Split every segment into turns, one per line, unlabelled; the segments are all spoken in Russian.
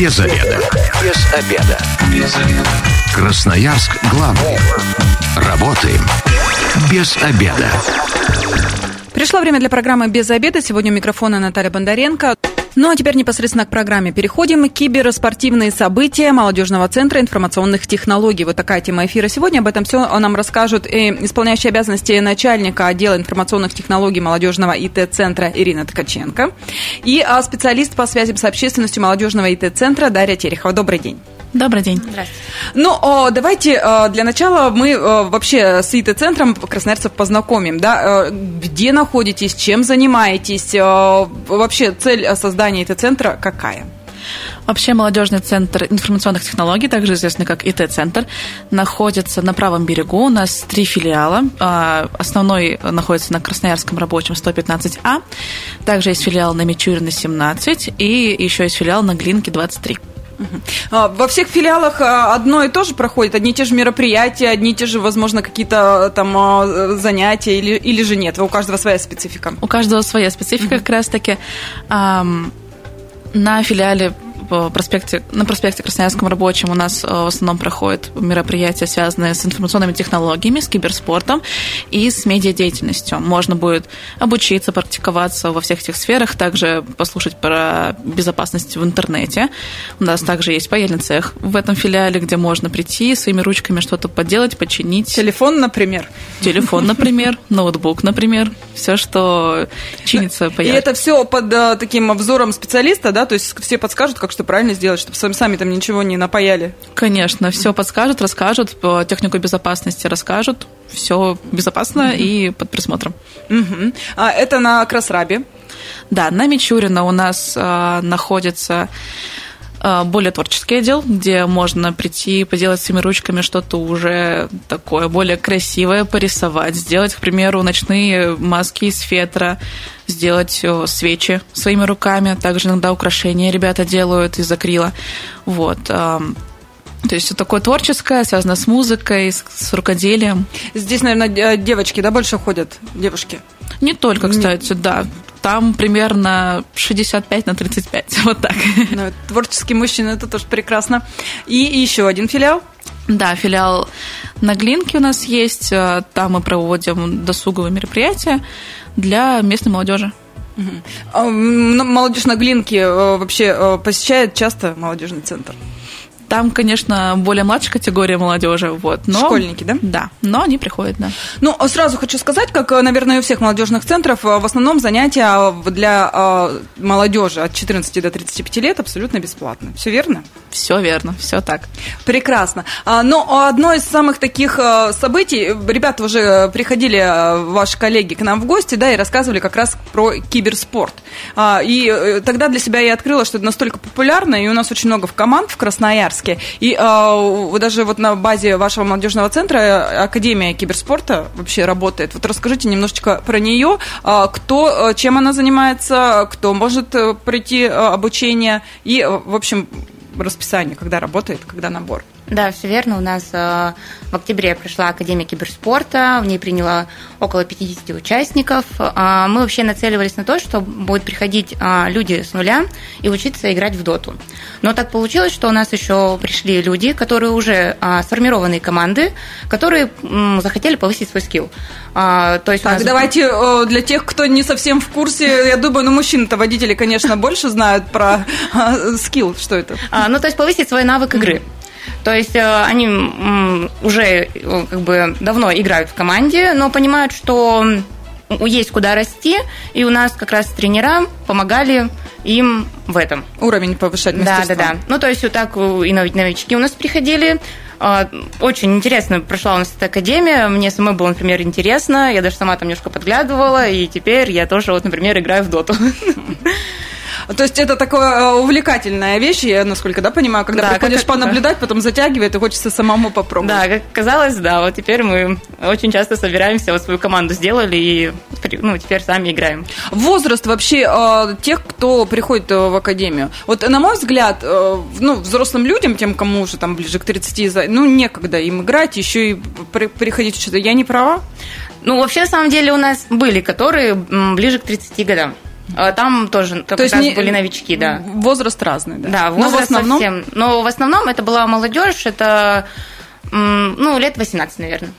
Без обеда. Без обеда. Без обеда. Красноярск главный. Работаем без обеда.
Пришло время для программы «Без обеда». Сегодня у микрофона Наталья Бондаренко. Ну а теперь непосредственно к программе переходим. Киберспортивные события Молодежного центра информационных технологий. Вот такая тема эфира сегодня. Об этом все нам расскажут исполняющий обязанности начальника отдела информационных технологий Молодежного ИТ-центра Ирина Ткаченко и а, специалист по связям с общественностью Молодежного ИТ-центра Дарья Терехова. Добрый день.
Добрый день.
Здравствуйте. Ну, давайте для начала мы вообще с ИТ-центром красноярцев познакомим. Да? Где находитесь, чем занимаетесь? Вообще цель создания ИТ-центра какая?
Вообще молодежный центр информационных технологий, также известный как ИТ-центр, находится на правом берегу. У нас три филиала. Основной находится на Красноярском рабочем 115А. Также есть филиал на Мичурина 17 и еще есть филиал на Глинке 23.
А, во всех филиалах а, одно и то же проходит, одни и те же мероприятия, одни и те же, возможно, какие-то там а, занятия или, или же нет? У каждого своя специфика?
У каждого своя специфика как раз-таки. На филиале проспекте, на проспекте Красноярском рабочем у нас э, в основном проходят мероприятия, связанные с информационными технологиями, с киберспортом и с медиадеятельностью. Можно будет обучиться, практиковаться во всех этих сферах, также послушать про безопасность в интернете. У нас также есть паяльный цех в этом филиале, где можно прийти своими ручками что-то поделать, починить.
Телефон, например?
Телефон, например, ноутбук, например. Все, что чинится
по И это все под э, таким взором специалиста, да? То есть все подскажут, как что что правильно сделать, чтобы сами, сами там ничего не напаяли?
Конечно, все подскажут, расскажут, технику безопасности расскажут, все безопасно mm-hmm. и под присмотром.
Mm-hmm. А это на Красрабе?
Да, на Мичурина у нас а, находится более творческий отдел, где можно прийти и поделать своими ручками что-то уже такое более красивое, порисовать, сделать, к примеру, ночные маски из фетра, сделать э, свечи своими руками, также иногда украшения ребята делают из акрила. Вот. То есть все такое творческое, связано с музыкой, с, с рукоделием.
Здесь, наверное, девочки, да, больше ходят, девушки?
Не только, кстати, да. Там примерно 65 на 35, вот так.
Ну, творческие мужчины, это тоже прекрасно. И еще один филиал?
Да, филиал на Глинке у нас есть. Э, там мы проводим досуговые мероприятия для местной молодежи.
Угу. Молодежь на Глинке э, вообще э, посещает часто молодежный центр?
Там, конечно, более младшая категория молодежи, вот.
Но, Школьники, да?
Да, но они приходят, да.
Ну, сразу хочу сказать, как, наверное, у всех молодежных центров, в основном занятия для а, молодежи от 14 до 35 лет абсолютно бесплатно. Все верно?
Все верно, все так.
Прекрасно. А, но одно из самых таких а, событий, ребята уже приходили, ваши коллеги, к нам в гости, да, и рассказывали как раз про киберспорт. И э, тогда для себя я открыла, что это настолько популярно, и у нас очень много команд в Красноярске, Красноярске. И э, даже вот на базе вашего молодежного центра Академия киберспорта вообще работает. Вот расскажите немножечко про нее, э, кто, чем она занимается, кто может э, пройти э, обучение и, в общем, расписание, когда работает, когда набор.
Да, все верно. У нас э, в октябре пришла Академия киберспорта, в ней приняло около 50 участников. Э, мы вообще нацеливались на то, что будут приходить э, люди с нуля и учиться играть в доту. Но так получилось, что у нас еще пришли люди, которые уже сформированные команды, которые захотели повысить свой скилл.
то есть так, нас... давайте для тех, кто не совсем в курсе, я думаю, ну мужчины-то водители, конечно, больше знают про скилл, что это.
Ну, то есть повысить свой навык игры. То есть э, они уже э, как бы давно играют в команде, но понимают, что есть куда расти, и у нас как раз тренера помогали им в этом.
Уровень повышать
Да, да, да. Ну, то есть вот так и новички у нас приходили. А, очень интересно прошла у нас эта академия. Мне самой было, например, интересно. Я даже сама там немножко подглядывала, и теперь я тоже, вот, например, играю в доту.
То есть это такая э, увлекательная вещь, я насколько да, понимаю, когда да, приходишь как, понаблюдать, да. потом затягивает, и хочется самому попробовать.
Да, как казалось, да, вот теперь мы очень часто собираемся, вот свою команду сделали, и ну, теперь сами играем.
Возраст вообще э, тех, кто приходит э, в академию. Вот, на мой взгляд, э, ну, взрослым людям, тем, кому уже там ближе к 30, ну, некогда им играть, еще и приходить что-то. Я не права?
Ну, вообще, на самом деле, у нас были, которые ближе к 30 годам. А, там тоже
То есть не...
были новички, да.
Возраст разный, да?
Да, возраст Но в основном... совсем. Но в основном это была молодежь, это ну, лет 18, наверное.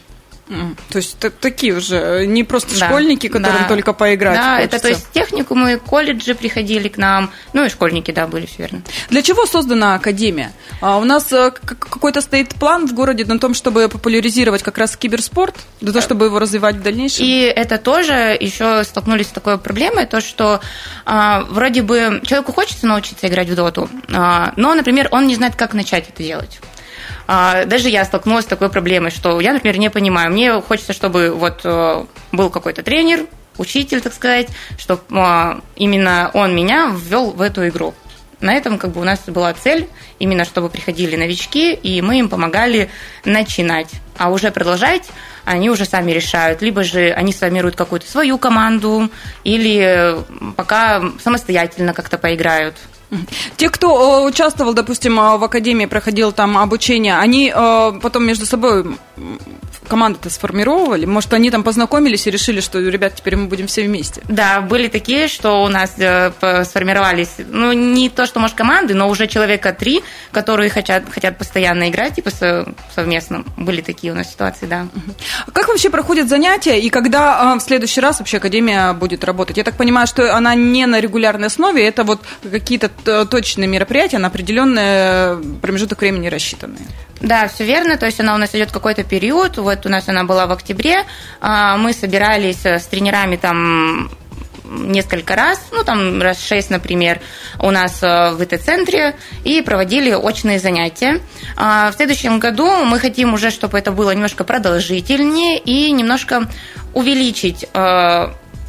То есть такие уже, э, не просто да, школьники, которым да. только поиграть
Да,
хочется.
это то есть техникумы, колледжи приходили к нам, ну и школьники, да, были, все верно.
Для чего создана Академия? А у нас э, какой-то стоит план в городе на том, чтобы популяризировать как раз киберспорт, для того, чтобы его развивать в дальнейшем?
И это тоже еще столкнулись с такой проблемой, то, что а, вроде бы человеку хочется научиться играть в доту, а, но, например, он не знает, как начать это делать. А, даже я столкнулась с такой проблемой, что я, например, не понимаю. Мне хочется, чтобы вот э, был какой-то тренер, учитель, так сказать, чтобы а, именно он меня ввел в эту игру. На этом как бы у нас была цель, именно чтобы приходили новички, и мы им помогали начинать. А уже продолжать они уже сами решают. Либо же они сформируют какую-то свою команду, или пока самостоятельно как-то поиграют.
Те, кто э, участвовал, допустим, э, в академии, проходил там обучение, они э, потом между собой команды-то сформировали? Может, они там познакомились и решили, что, ребят, теперь мы будем все вместе?
Да, были такие, что у нас сформировались, ну, не то, что, может, команды, но уже человека три, которые хотят, хотят постоянно играть, типа, совместно. Были такие у нас ситуации, да.
Как вообще проходят занятия и когда в следующий раз вообще Академия будет работать? Я так понимаю, что она не на регулярной основе, это вот какие-то точные мероприятия на определенный промежуток времени рассчитанные.
Да, все верно. То есть она у нас идет какой-то период. Вот у нас она была в октябре. А, мы собирались с тренерами там несколько раз, ну там раз шесть, например, у нас э, в ИТ-центре и проводили очные занятия. А, в следующем году мы хотим уже, чтобы это было немножко продолжительнее и немножко увеличить э,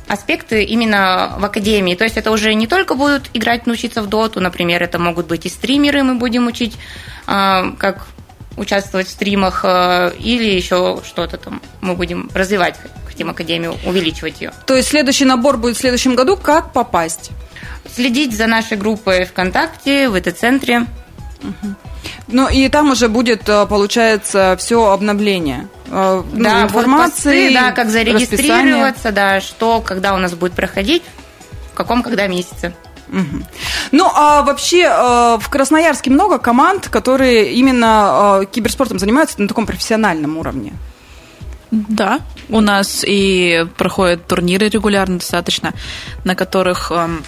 аспекты именно в академии. То есть это уже не только будут играть, научиться в доту, например, это могут быть и стримеры, мы будем учить, а, как участвовать в стримах, а, или еще что-то там мы будем развивать, хотим академию, увеличивать ее.
То есть следующий набор будет в следующем году. Как попасть?
Следить за нашей группой ВКонтакте, в ИТ-центре.
Угу. Ну и там уже будет, э, получается, все обновление.
Э, ну, да, информации, посты, да, как зарегистрироваться, расписание. да, что, когда у нас будет проходить, в каком, когда месяце.
Угу. Ну, а вообще э, в Красноярске много команд, которые именно киберспортом занимаются на таком профессиональном уровне?
Да, у нас и проходят турниры регулярно достаточно, на которых эм,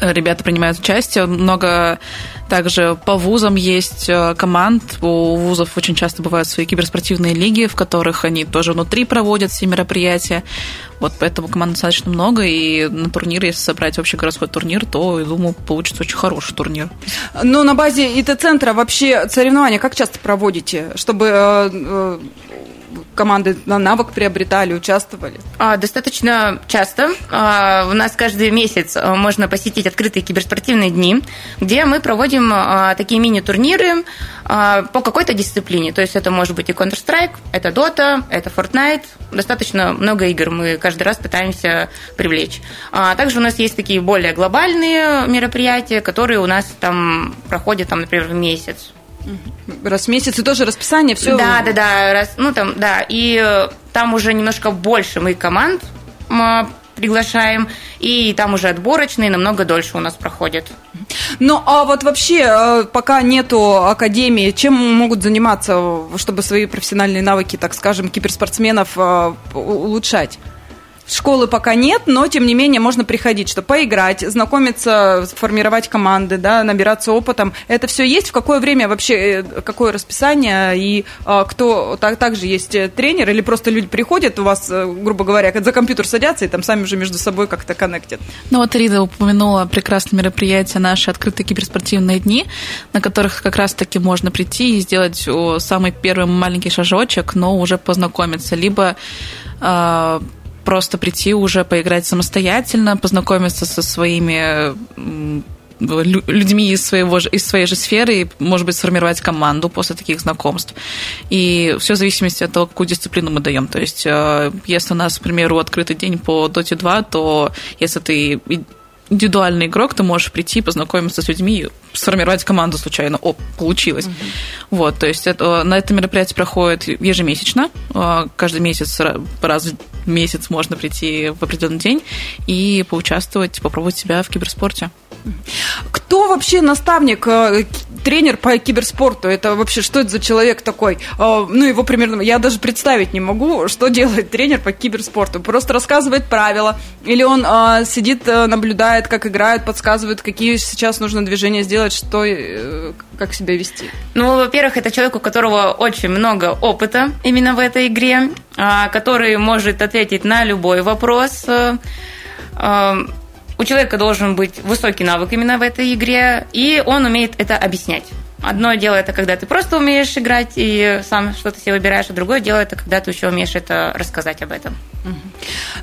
ребята принимают участие. Много также по вузам есть э, команд. У вузов очень часто бывают свои киберспортивные лиги, в которых они тоже внутри проводят все мероприятия. Вот поэтому команд достаточно много, и на турнире, если собрать вообще городской турнир, то, я думаю, получится очень хороший турнир.
Но на базе ИТ-центра вообще соревнования как часто проводите, чтобы э, э, команды на навык приобретали, участвовали?
А, достаточно часто. А, у нас каждый месяц а, можно посетить открытые киберспортивные дни, где мы проводим такие мини-турниры по какой-то дисциплине. То есть это может быть и Counter-Strike, это Dota, это Fortnite. Достаточно много игр мы каждый раз пытаемся привлечь. Также у нас есть такие более глобальные мероприятия, которые у нас там проходят, там, например, в месяц.
Раз в месяц и тоже расписание, все.
Да, да, да, раз, ну там, да, и э, там уже немножко больше мы команд приглашаем, и там уже отборочные намного дольше у нас проходят.
Ну, а вот вообще, э, пока нету академии, чем могут заниматься, чтобы свои профессиональные навыки, так скажем, киберспортсменов э, улучшать? Школы пока нет, но тем не менее можно приходить, чтобы поиграть, знакомиться, формировать команды, да, набираться опытом. Это все есть? В какое время вообще, э, какое расписание? И а, кто так, также есть э, тренер или просто люди приходят у вас, э, грубо говоря, за компьютер садятся и там сами уже между собой как-то коннектят?
Ну вот Рида упомянула прекрасное мероприятие наши открытые киберспортивные дни, на которых как раз-таки можно прийти и сделать самый первый маленький шажочек, но уже познакомиться. Либо а, просто прийти уже поиграть самостоятельно, познакомиться со своими людьми из, своего, из своей же сферы и, может быть, сформировать команду после таких знакомств. И все в зависимости от того, какую дисциплину мы даем. То есть, э, если у нас, к примеру, открытый день по Dota 2, то если ты индивидуальный игрок, ты можешь прийти, познакомиться с людьми, сформировать команду случайно. О, получилось. Угу. Вот, то есть это, на это мероприятие проходит ежемесячно, а, каждый месяц раз месяц можно прийти в определенный день и поучаствовать, попробовать себя в киберспорте.
Кто вообще наставник, э, тренер по киберспорту? Это вообще что это за человек такой? Э, ну, его примерно, я даже представить не могу, что делает тренер по киберспорту. Просто рассказывает правила, или он э, сидит, наблюдает, как играют, подсказывает, какие сейчас нужно движения сделать, что, как себя вести.
Ну, во-первых, это человек, у которого очень много опыта именно в этой игре, который может ответить на любой вопрос у человека должен быть высокий навык именно в этой игре, и он умеет это объяснять. Одно дело это когда ты просто умеешь играть и сам что-то себе выбираешь, а другое дело это когда ты еще умеешь это рассказать об этом.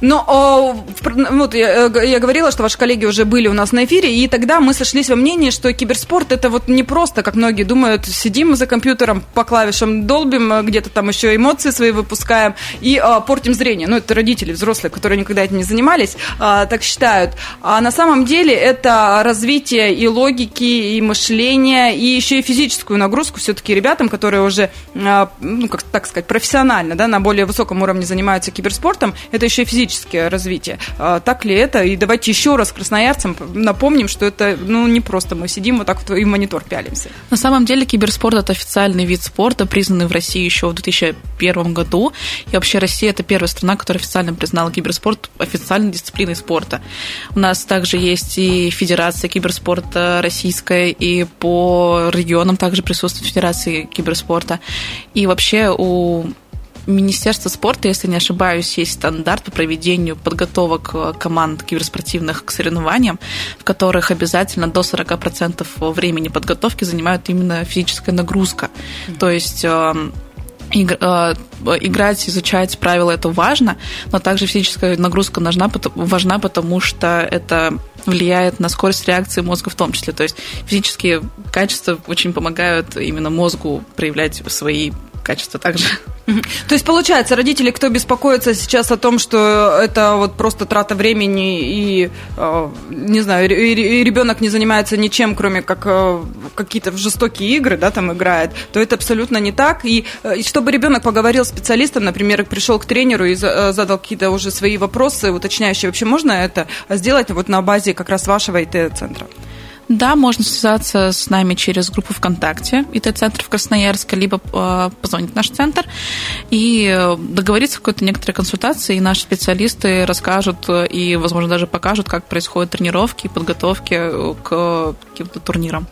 Но вот я, э, я говорила, что ваши коллеги уже были у нас на эфире, и тогда мы сошлись во мнении, что киберспорт это вот не просто, как многие думают, сидим за компьютером, по клавишам долбим, э, где-то там еще эмоции свои выпускаем и а, портим зрение. Ну, это родители взрослые, которые никогда этим не занимались, а, так считают. А на самом деле это развитие и логики, и мышления, и еще и физическую нагрузку все-таки ребятам, которые уже, а, ну, как так сказать, профессионально, да, на более высоком уровне занимаются киберспортом, это еще физическое развитие. А, так ли это? И давайте еще раз красноярцам напомним, что это ну, не просто мы сидим вот так вот и в монитор пялимся.
На самом деле киберспорт – это официальный вид спорта, признанный в России еще в 2001 году. И вообще Россия – это первая страна, которая официально признала киберспорт официальной дисциплиной спорта. У нас также есть и Федерация киберспорта российская, и по регионам также присутствует Федерация киберспорта. И вообще у Министерства спорта, если не ошибаюсь, есть стандарт по проведению подготовок э, команд киберспортивных к соревнованиям, в которых обязательно до 40% времени подготовки занимают именно физическая нагрузка. Mm-hmm. То есть эм, э, играть, изучать правила это важно, но также физическая нагрузка нужна, важна, потому что это влияет на скорость реакции мозга в том числе. То есть физические качества очень помогают именно мозгу проявлять свои качества также.
То есть, получается, родители, кто беспокоится сейчас о том, что это вот просто трата времени и, э, не знаю, и ребенок не занимается ничем, кроме как э, какие-то жестокие игры, да, там играет, то это абсолютно не так. И, э, чтобы ребенок поговорил с специалистом, например, пришел к тренеру и задал какие-то уже свои вопросы уточняющие, вообще можно это сделать вот на базе как раз вашего ИТ-центра?
Да, можно связаться с нами через группу ВКонтакте ИТ-центр в Красноярске, либо э, позвонить в наш центр и э, договориться о какой-то некоторой консультации, и наши специалисты расскажут и, возможно, даже покажут, как происходят тренировки и подготовки к каким-то турнирам.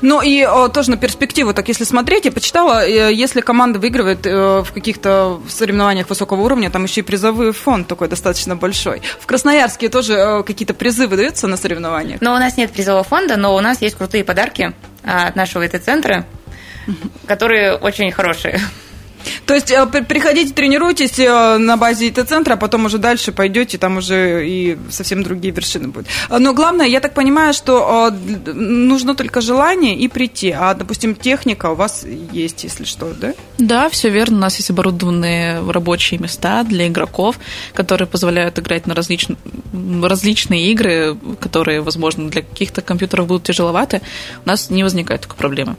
Ну и тоже на перспективу, так если смотреть, я почитала, э, если команда выигрывает в каких-то соревнованиях высокого уровня, там еще и призовой фонд такой достаточно большой. В Красноярске тоже какие-то призы выдаются на соревнованиях?
Но у нас нет призового фонда, фонда, но у нас есть крутые подарки а, от нашего ИТ-центра, которые очень хорошие.
То есть э, приходите, тренируйтесь э, на базе ИТ-центра, а потом уже дальше пойдете, там уже и совсем другие вершины будут. Но главное, я так понимаю, что э, нужно только желание и прийти, а, допустим, техника у вас есть, если что, да?
Да, все верно. У нас есть оборудованные рабочие места для игроков, которые позволяют играть на различные, различные игры, которые, возможно, для каких-то компьютеров будут тяжеловаты. У нас не возникает такой проблемы.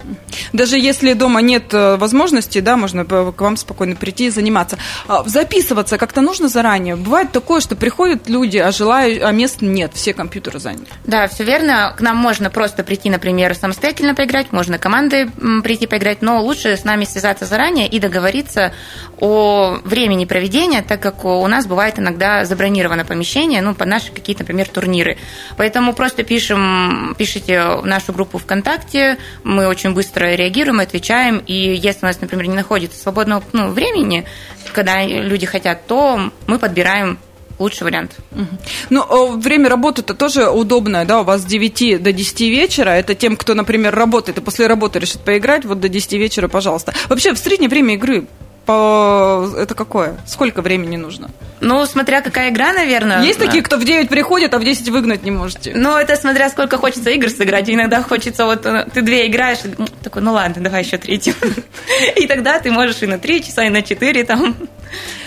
Даже если дома нет возможности, да, можно к вам спокойно прийти и заниматься. А, записываться как-то нужно заранее. Бывает такое, что приходят люди, а желаю, а мест нет, все компьютеры заняты.
Да, все верно. К нам можно просто прийти, например, самостоятельно поиграть, можно командой прийти поиграть, но лучше с нами связаться заранее и договориться о времени проведения, так как у нас бывает иногда забронировано помещение, ну, под наши какие-то, например, турниры. Поэтому просто пишем, пишите в нашу группу ВКонтакте, мы очень быстро реагируем, отвечаем, и если у нас, например, не находится свободное свободного ну, времени, когда люди хотят, то мы подбираем лучший вариант.
Ну, время работы-то тоже удобное, да, у вас с 9 до 10 вечера, это тем, кто, например, работает и после работы решит поиграть, вот до 10 вечера, пожалуйста. Вообще, в среднее время игры по... это какое? Сколько времени нужно?
Ну, смотря какая игра, наверное.
Есть такие, кто в 9 приходит, а в 10 выгнать не можете?
Ну, это смотря сколько хочется игр сыграть. Иногда хочется, вот э, ты две играешь, такой, ну ладно, давай еще третью. И тогда ты можешь и на 3 часа, и на 4 там.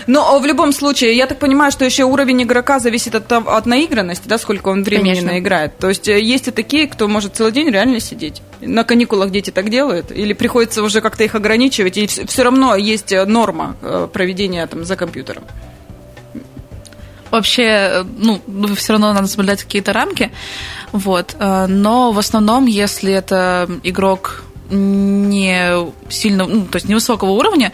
Но в любом случае, я так понимаю, что еще уровень игрока зависит от, от наигранности, да, сколько он времени Конечно. наиграет. То есть э, есть и такие, кто может целый день реально сидеть. На каникулах дети так делают? Или приходится уже как-то их ограничивать, и все равно есть норма э, проведения там за компьютером?
Вообще, ну, все равно надо соблюдать какие-то рамки, вот. Но в основном, если это игрок не сильно, ну, то есть невысокого уровня,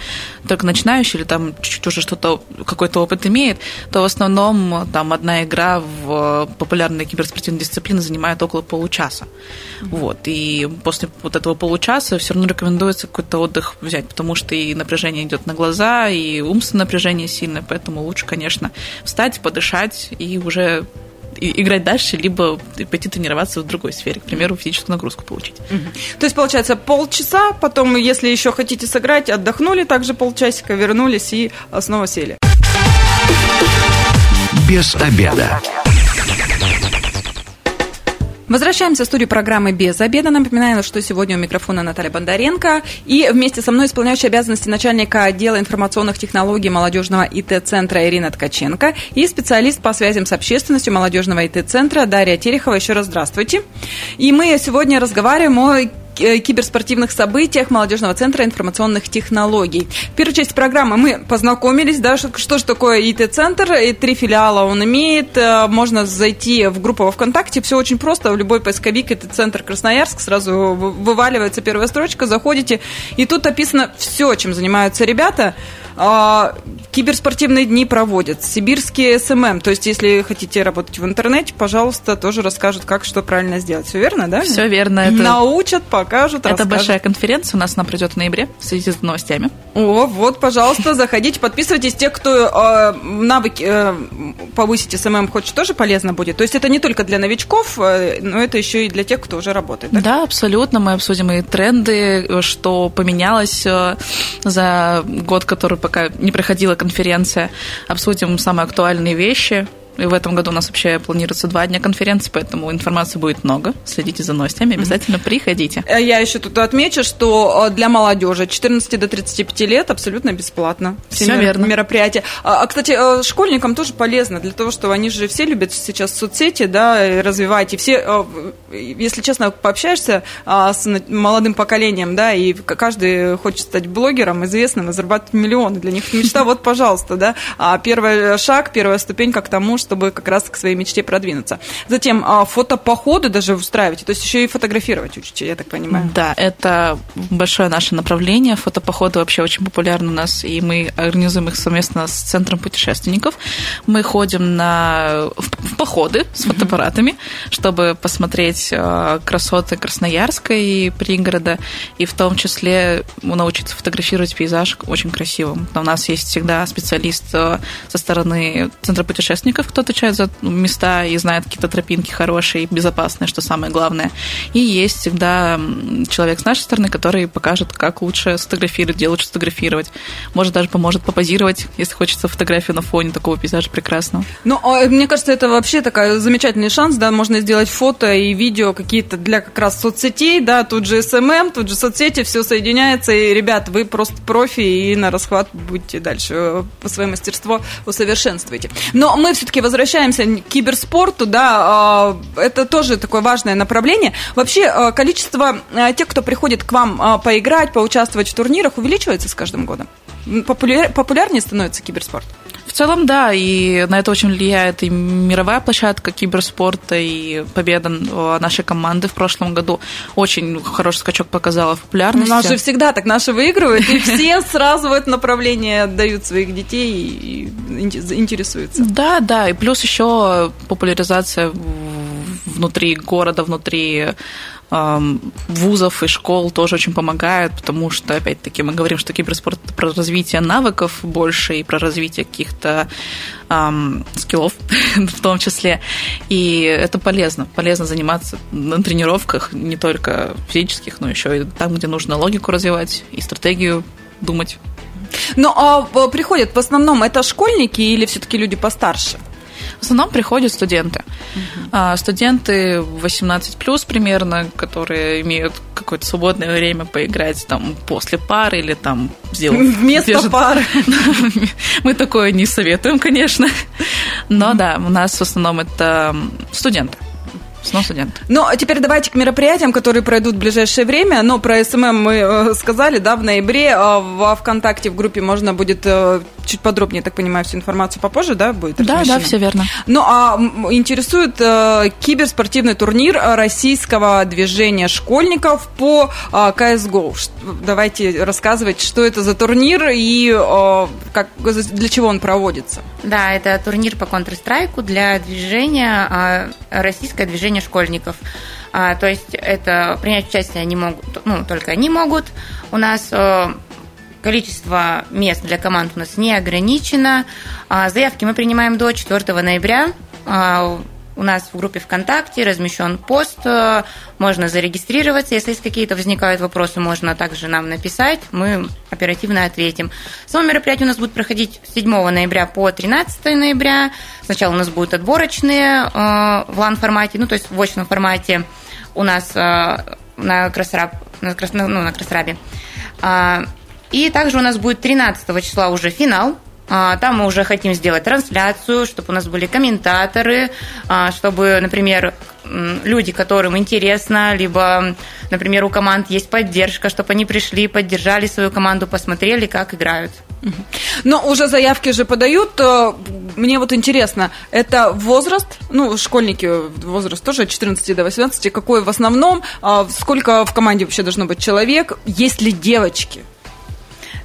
только начинающий или там чуть-чуть уже что-то, какой-то опыт имеет, то в основном там одна игра в популярной киберспортивной дисциплине занимает около получаса. Mm-hmm. Вот. И после вот этого получаса все равно рекомендуется какой-то отдых взять, потому что и напряжение идет на глаза, и умственное напряжение сильное, поэтому лучше, конечно, встать, подышать и уже играть дальше, либо пойти тренироваться в другой сфере, к примеру, физическую нагрузку получить.
То есть, получается, полчаса, потом, если еще хотите сыграть, отдохнули также полчасика, вернулись и снова сели.
Без обеда.
Возвращаемся в студию программы «Без обеда». Напоминаю, что сегодня у микрофона Наталья Бондаренко. И вместе со мной исполняющий обязанности начальника отдела информационных технологий молодежного ИТ-центра Ирина Ткаченко и специалист по связям с общественностью молодежного ИТ-центра Дарья Терехова. Еще раз здравствуйте. И мы сегодня разговариваем о киберспортивных событиях Молодежного центра информационных технологий. В первой части программы мы познакомились, да, что, что же такое ИТ-центр, и три филиала он имеет, э, можно зайти в группу во ВКонтакте, все очень просто, в любой поисковик ИТ-центр Красноярск, сразу вываливается первая строчка, заходите, и тут описано все, чем занимаются ребята, киберспортивные дни проводят, сибирские SMM. То есть, если хотите работать в интернете, пожалуйста, тоже расскажут, как что правильно сделать. Все верно, да?
Все верно.
Это... Научат, покажут,
Это расскажут. большая конференция, у нас она придет в ноябре в связи с новостями.
О, вот, пожалуйста, заходите, подписывайтесь. Те, кто э, навыки э, повысить SMM хочет, тоже полезно будет. То есть, это не только для новичков, э, но это еще и для тех, кто уже работает.
Да, да абсолютно. Мы обсудим и тренды, что поменялось э, за год, который пока не проходила конференция, обсудим самые актуальные вещи, и в этом году у нас вообще планируется два дня конференции, поэтому информации будет много. Следите за новостями, обязательно приходите.
Э, я еще тут отмечу, что э, для молодежи 14 до 35 лет абсолютно бесплатно.
Все, все верно.
Мероприятия. А, а, кстати, э, школьникам тоже полезно, для того, что они же все любят сейчас соцсети, да, развивать. И все, если честно, пообщаешься а, с молодым поколением, да, и каждый хочет стать блогером, известным и зарабатывать миллионы. Для них мечта, вот, пожалуйста, да. А первый шаг, первая ступенька к тому, чтобы как раз к своей мечте продвинуться. Затем а, фотопоходы даже устраиваете, то есть еще и фотографировать учите, я так понимаю.
Да, это большое наше направление. Фотопоходы вообще очень популярны у нас, и мы организуем их совместно с Центром путешественников. Мы ходим на, в походы с фотоаппаратами, чтобы посмотреть а, красоты Красноярска и пригорода, и в том числе научиться фотографировать пейзаж очень красивым. У нас есть всегда специалист а, со стороны Центра путешественников, кто отвечает за места и знает какие-то тропинки хорошие, безопасные, что самое главное. И есть всегда человек с нашей стороны, который покажет, как лучше сфотографировать, где лучше сфотографировать. Может, даже поможет попозировать, если хочется фотографию на фоне такого пейзажа прекрасного.
Ну, а, мне кажется, это вообще такой замечательный шанс, да, можно сделать фото и видео какие-то для как раз соцсетей, да, тут же SMM, тут же соцсети, все соединяется, и, ребят, вы просто профи, и на расхват будете дальше э, по своему мастерству усовершенствуйте. Но мы все-таки возвращаемся к киберспорту, да, а, это тоже такое важное направление. Вообще а, количество а, тех, кто приходит к вам поиграть, поучаствовать в турнирах, увеличивается с каждым годом? Популяр, популярнее становится киберспорт?
В целом, да, и на это очень влияет и мировая площадка киберспорта, и победа нашей команды в прошлом году очень хороший скачок показала в популярности.
Же всегда так наши выигрывают, и все сразу в это направление отдают своих детей и интересуются.
Да, да, и плюс еще популяризация внутри города, внутри вузов и школ тоже очень помогает, потому что, опять-таки, мы говорим, что киберспорт про развитие навыков больше и про развитие каких-то эм, скиллов в том числе. И это полезно. Полезно заниматься на тренировках не только физических, но еще и там, где нужно логику развивать и стратегию думать.
Ну, а приходят в основном это школьники или все-таки люди постарше?
В основном приходят студенты. Uh-huh. Студенты 18 плюс примерно, которые имеют какое-то свободное время поиграть там после пары или там
сделать... Вместо держит... пары.
Мы такое не советуем, конечно. Но да, у нас в основном это студенты. Снова студент.
Ну, а теперь давайте к мероприятиям, которые пройдут в ближайшее время. Но про SMM мы э, сказали, да, в ноябре. А во ВКонтакте в группе можно будет э, чуть подробнее, так понимаю, всю информацию попозже, да, будет
Да, да, все верно.
Ну, а интересует э, киберспортивный турнир российского движения школьников по э, CSGO. Давайте рассказывать, что это за турнир и э, как, для чего он проводится.
Да, это турнир по Counter-Strike для движения, э, российское движение школьников. А, то есть это принять участие они могут, ну, только они могут. У нас э, количество мест для команд у нас не ограничено. А, заявки мы принимаем до 4 ноября. У нас в группе ВКонтакте размещен пост, э, можно зарегистрироваться. Если есть какие-то возникают вопросы, можно также нам написать, мы оперативно ответим. Само мероприятие у нас будет проходить с 7 ноября по 13 ноября. Сначала у нас будут отборочные э, в лан-формате, ну то есть в очном формате у нас э, на, Красраб, на, Крас, ну, на Красрабе. А, и также у нас будет 13 числа уже финал, там мы уже хотим сделать трансляцию, чтобы у нас были комментаторы, а, чтобы, например, люди, которым интересно, либо, например, у команд есть поддержка, чтобы они пришли, поддержали свою команду, посмотрели, как играют.
Но уже заявки же подают. Мне вот интересно, это возраст, ну, школьники, возраст тоже от 14 до 18, какой в основном, а, сколько в команде вообще должно быть человек, есть ли девочки?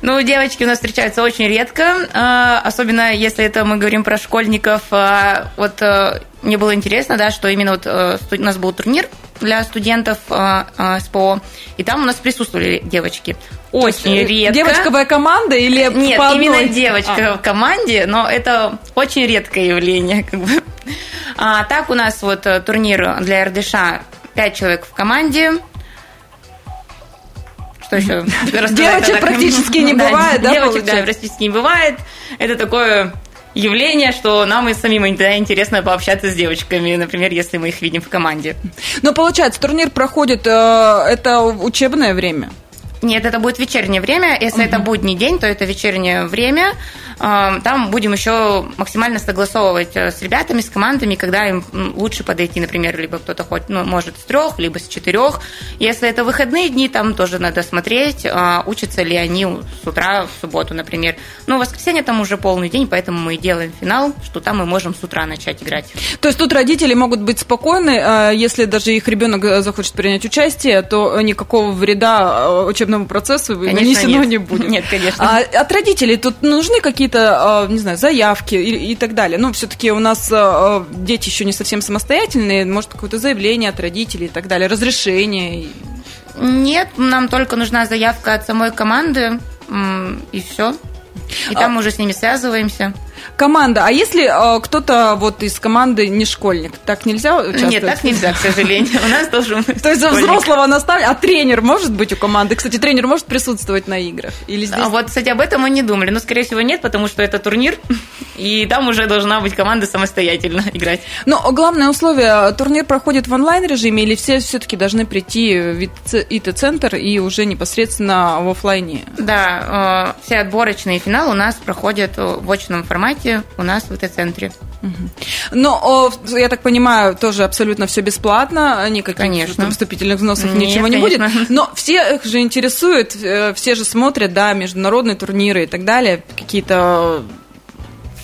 Ну, девочки у нас встречаются очень редко, а, особенно если это мы говорим про школьников. А, вот э, мне было интересно, да, что именно вот э, у нас был турнир для студентов э, СПО, и там у нас присутствовали девочки. Очень редко.
Девочковая команда или
Нет, именно девочка а. в команде, но это очень редкое явление. Как бы. а, так у нас вот турнир для РДШ 5 человек в команде,
что еще? Девочек практически не бывает, да,
Девочек, да, практически не бывает. Это такое явление, что нам и самим интересно пообщаться с девочками, например, если мы их видим в команде.
Но получается, турнир проходит, э, это учебное время?
Нет, это будет вечернее время. Если угу. это будний день, то это вечернее время. Там будем еще максимально согласовывать э, с ребятами, с командами, когда им лучше подойти, например, либо кто-то хоть, ну, может с трех, либо с четырех. Если это выходные дни, там тоже надо смотреть, а, учатся ли они с утра в субботу, например. Ну, в воскресенье там уже полный день, поэтому мы делаем финал, что там мы можем с утра начать играть.
То есть тут родители могут быть спокойны, а, если даже их ребенок э, захочет принять участие, то никакого вреда э, учебному процессу нанесено не будет.
Нет, конечно.
А от родителей тут нужны какие-то какие-то, а, не знаю, заявки и, и так далее. Ну, все-таки у нас а, а, дети еще не совсем самостоятельные, может, какое-то заявление от родителей и так далее, разрешение.
Нет, нам только нужна заявка от самой команды, и все. И там а... мы уже с ними связываемся.
Команда. А если э, кто-то вот из команды не школьник, так нельзя участвовать?
Нет, так нельзя, к сожалению. У нас тоже
То есть за взрослого наставника, а тренер может быть у команды? Кстати, тренер может присутствовать на играх? Или здесь...
А вот, кстати, об этом мы не думали. Но, скорее всего, нет, потому что это турнир, и там уже должна быть команда самостоятельно играть.
Но главное условие, турнир проходит в онлайн-режиме или все все-таки должны прийти в ИТ-центр и уже непосредственно в офлайне?
Да, э, все отборочные финалы у нас проходят в очном формате формате у нас в ИТ-центре.
Но, я так понимаю, тоже абсолютно все бесплатно, никаких
конечно.
вступительных взносов Нет, ничего не конечно. будет. Но всех же интересует, э, все же смотрят, да, международные турниры и так далее, какие-то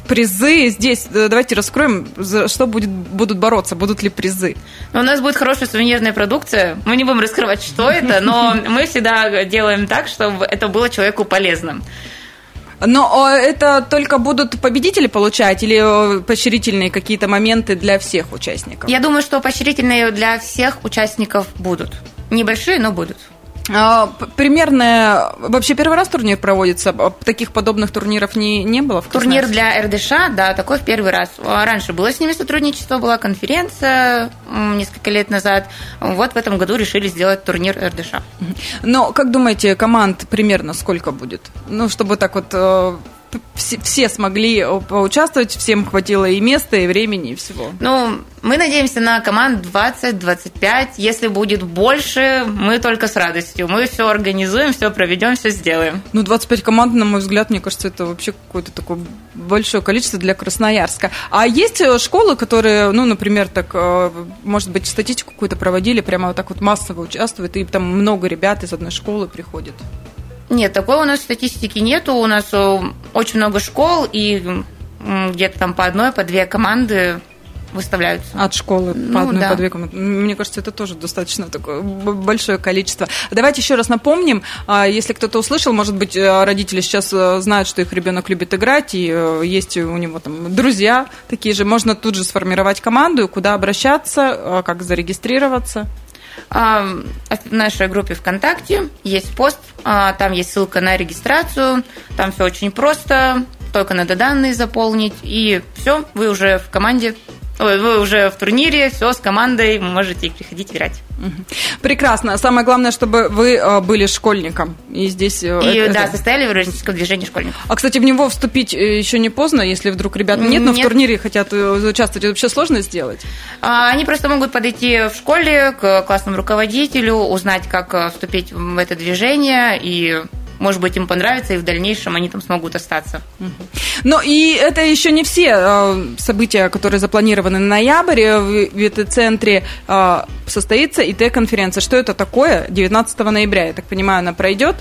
призы здесь. Давайте раскроем, за что будет, будут бороться, будут ли призы.
У нас будет хорошая сувенирная продукция. Мы не будем раскрывать, что это, но мы всегда делаем так, чтобы это было человеку полезным.
Но это только будут победители получать или поощрительные какие-то моменты для всех участников?
Я думаю, что поощрительные для всех участников будут. Небольшие, но будут.
А, примерно, вообще первый раз турнир проводится, а таких подобных турниров не, не было?
Турнир для РДШ, да, такой в первый раз. А раньше было с ними сотрудничество, была конференция несколько лет назад. Вот в этом году решили сделать турнир РДШ.
Но, как думаете, команд примерно сколько будет? Ну, чтобы так вот э, все, все смогли э, поучаствовать, всем хватило и места, и времени, и всего.
Ну, мы надеемся на команд 20-25. Если будет больше, мы только с радостью. Мы все организуем, все проведем, все сделаем.
Ну, 25 команд, на мой взгляд, мне кажется, это вообще какое-то такое большое количество для Красноярска. А есть э, школы, которые, ну, например, так, э, может быть, статистику какую-то проводили, прямо вот так вот массово участвуют, и там много ребят из одной школы приходят?
Нет, такой у нас статистики нету. У нас э, очень много школ, и где-то там по одной, по две команды выставляются.
От школы ну, по одной, да. по две комнаты. Мне кажется, это тоже достаточно такое большое количество. Давайте еще раз напомним, а, если кто-то услышал, может быть, э, родители сейчас э, знают, что их ребенок любит играть, и есть у него там друзья такие же, можно тут же сформировать команду, куда обращаться, как зарегистрироваться.
В нашей группе ВКонтакте есть пост, а, там есть ссылка на регистрацию, там все очень просто, только надо данные заполнить, и все, вы уже в команде вы уже в турнире, все с командой, можете приходить играть.
Прекрасно. Самое главное, чтобы вы э, были школьником. И здесь...
Э, и, это, да, состояли в родительском движении школьников.
А, кстати, в него вступить э, еще не поздно, если вдруг ребят нет, но нет. в турнире хотят участвовать. Это вообще сложно сделать?
А, они просто могут подойти в школе к классному руководителю, узнать, как вступить в это движение и может быть, им понравится, и в дальнейшем они там смогут остаться.
Но и это еще не все э, события, которые запланированы на ноябрь. В ВИТ-центре э, состоится ИТ-конференция. Что это такое? 19 ноября, я так понимаю, она пройдет?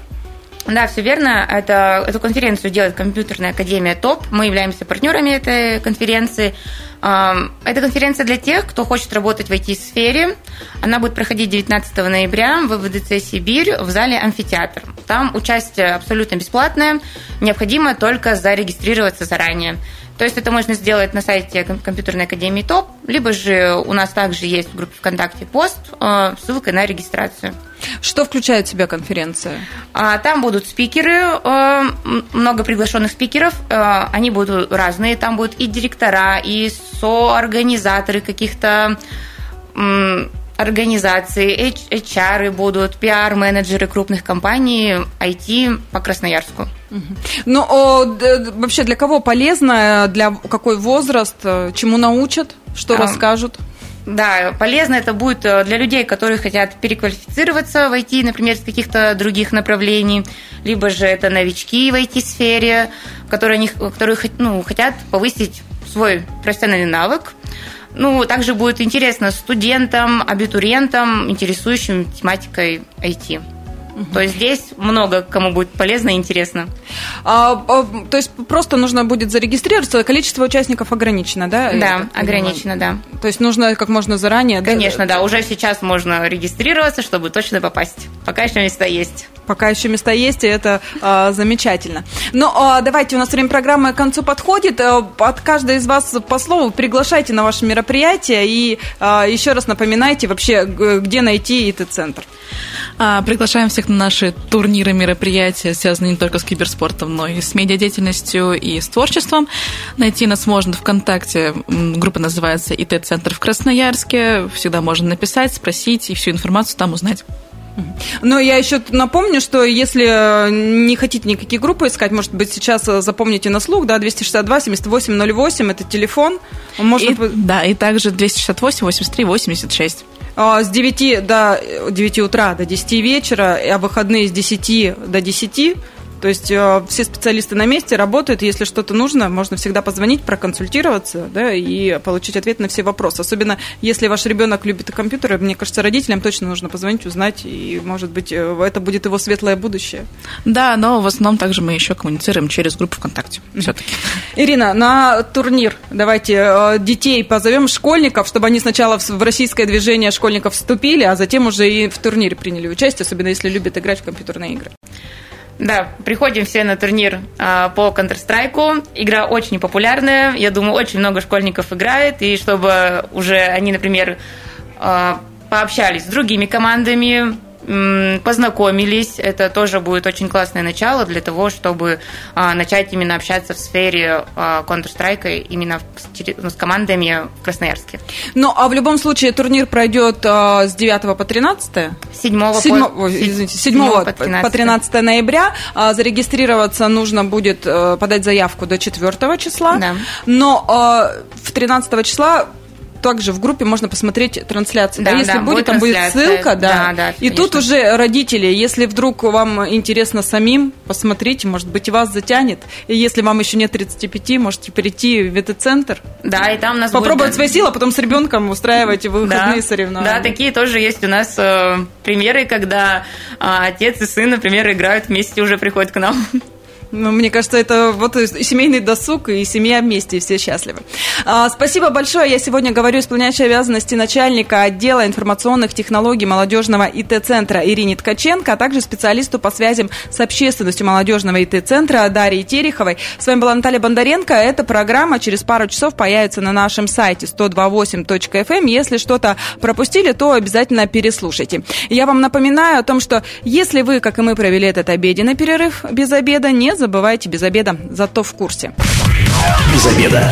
Да, все верно. Это, эту конференцию делает компьютерная академия ТОП. Мы являемся партнерами этой конференции. Это конференция для тех, кто хочет работать в IT-сфере. Она будет проходить 19 ноября в ВДЦ «Сибирь» в зале «Амфитеатр». Там участие абсолютно бесплатное. Необходимо только зарегистрироваться заранее. То есть это можно сделать на сайте компьютерной академии ТОП, либо же у нас также есть в группе ВКонтакте пост с ссылкой на регистрацию.
Что включает в себя конференция?
А, там будут спикеры, э, много приглашенных спикеров. Э, они будут разные. Там будут и директора, и соорганизаторы каких-то организаций, HR будут, пиар-менеджеры крупных компаний, IT по Красноярску.
Ну, вообще для кого полезно, для какой возраст, э, чему научат, что а, расскажут?
Да, полезно это будет э, для людей, которые хотят переквалифицироваться в IT, например, с каких-то других направлений, либо же это новички в IT-сфере, которые, которые ну, хотят повысить свой профессиональный навык. Ну, также будет интересно студентам, абитуриентам, интересующим тематикой IT. Угу. То есть здесь много кому будет полезно и интересно.
А, а, то есть просто нужно будет зарегистрироваться, количество участников ограничено, да?
Да, ограничено, да.
То есть нужно как можно заранее...
Конечно, да, да, уже сейчас можно регистрироваться, чтобы точно попасть. Пока еще места есть.
Пока еще места есть, и это а, замечательно. Но а, давайте, у нас время программы к концу подходит. А, от каждой из вас по слову приглашайте на ваше мероприятие и а, еще раз напоминайте вообще, где найти ИТ-центр.
Приглашаем всех на наши турниры, мероприятия, связанные не только с киберспортом, но и с медиадеятельностью и с творчеством. Найти нас можно ВКонтакте. Группа называется ИТ-центр в Красноярске. Всегда можно написать, спросить и всю информацию там узнать.
Но я еще напомню, что если э, не хотите никакие группы искать, может быть, сейчас э, запомните на слух, да, 262 78 08, это телефон.
Можно... И, да, и также 268 83 86.
С 9 до 9 утра до 10 вечера, а выходные с 10 до 10 то есть э, все специалисты на месте работают, если что-то нужно, можно всегда позвонить, проконсультироваться, да, и получить ответ на все вопросы. Особенно если ваш ребенок любит компьютеры, мне кажется, родителям точно нужно позвонить, узнать, и, может быть, э, это будет его светлое будущее.
Да, но в основном также мы еще коммуницируем через группу ВКонтакте. Все-таки.
Ирина, на турнир давайте э, детей позовем, школьников, чтобы они сначала в российское движение школьников вступили, а затем уже и в турнире приняли участие, особенно если любят играть в компьютерные игры.
Да, приходим все на турнир а, по Counter-Strike. Игра очень популярная. Я думаю, очень много школьников играет. И чтобы уже они, например, а, пообщались с другими командами, познакомились. Это тоже будет очень классное начало для того, чтобы а, начать именно общаться в сфере а, Counter-Strike именно с командами в Красноярске.
Ну, а в любом случае турнир пройдет а, с 9 по 13?
7,
7, по, извините, 7, 7 по 13, по 13 ноября. Зарегистрироваться нужно будет подать заявку до 4 числа. Да. Но в 13 числа также в группе можно посмотреть трансляцию. Да,
Да,
если
да,
будет,
будет
там будет ссылка, да.
Да, да,
и тут
конечно.
уже родители, если вдруг вам интересно самим, посмотрите, может быть, и вас затянет. И если вам еще нет 35, можете прийти в ВТ-центр,
Да, и там нас
попробовать
будет-
свои силы, а потом с ребенком устраивать выходные
да,
соревнования.
Да, такие тоже есть у нас э, примеры, когда а, отец и сын, например, играют вместе, уже приходят к нам.
Ну, мне кажется, это вот семейный досуг, и семья вместе, и все счастливы. А, спасибо большое. Я сегодня говорю исполняющей обязанности начальника отдела информационных технологий молодежного ИТ-центра Ирине Ткаченко, а также специалисту по связям с общественностью молодежного ИТ-центра Дарьей Тереховой. С вами была Наталья Бондаренко. Эта программа через пару часов появится на нашем сайте 128.fm. Если что-то пропустили, то обязательно переслушайте. Я вам напоминаю о том, что если вы, как и мы, провели этот обеденный перерыв без обеда, не забывайте без обеда, зато в курсе.
Без обеда.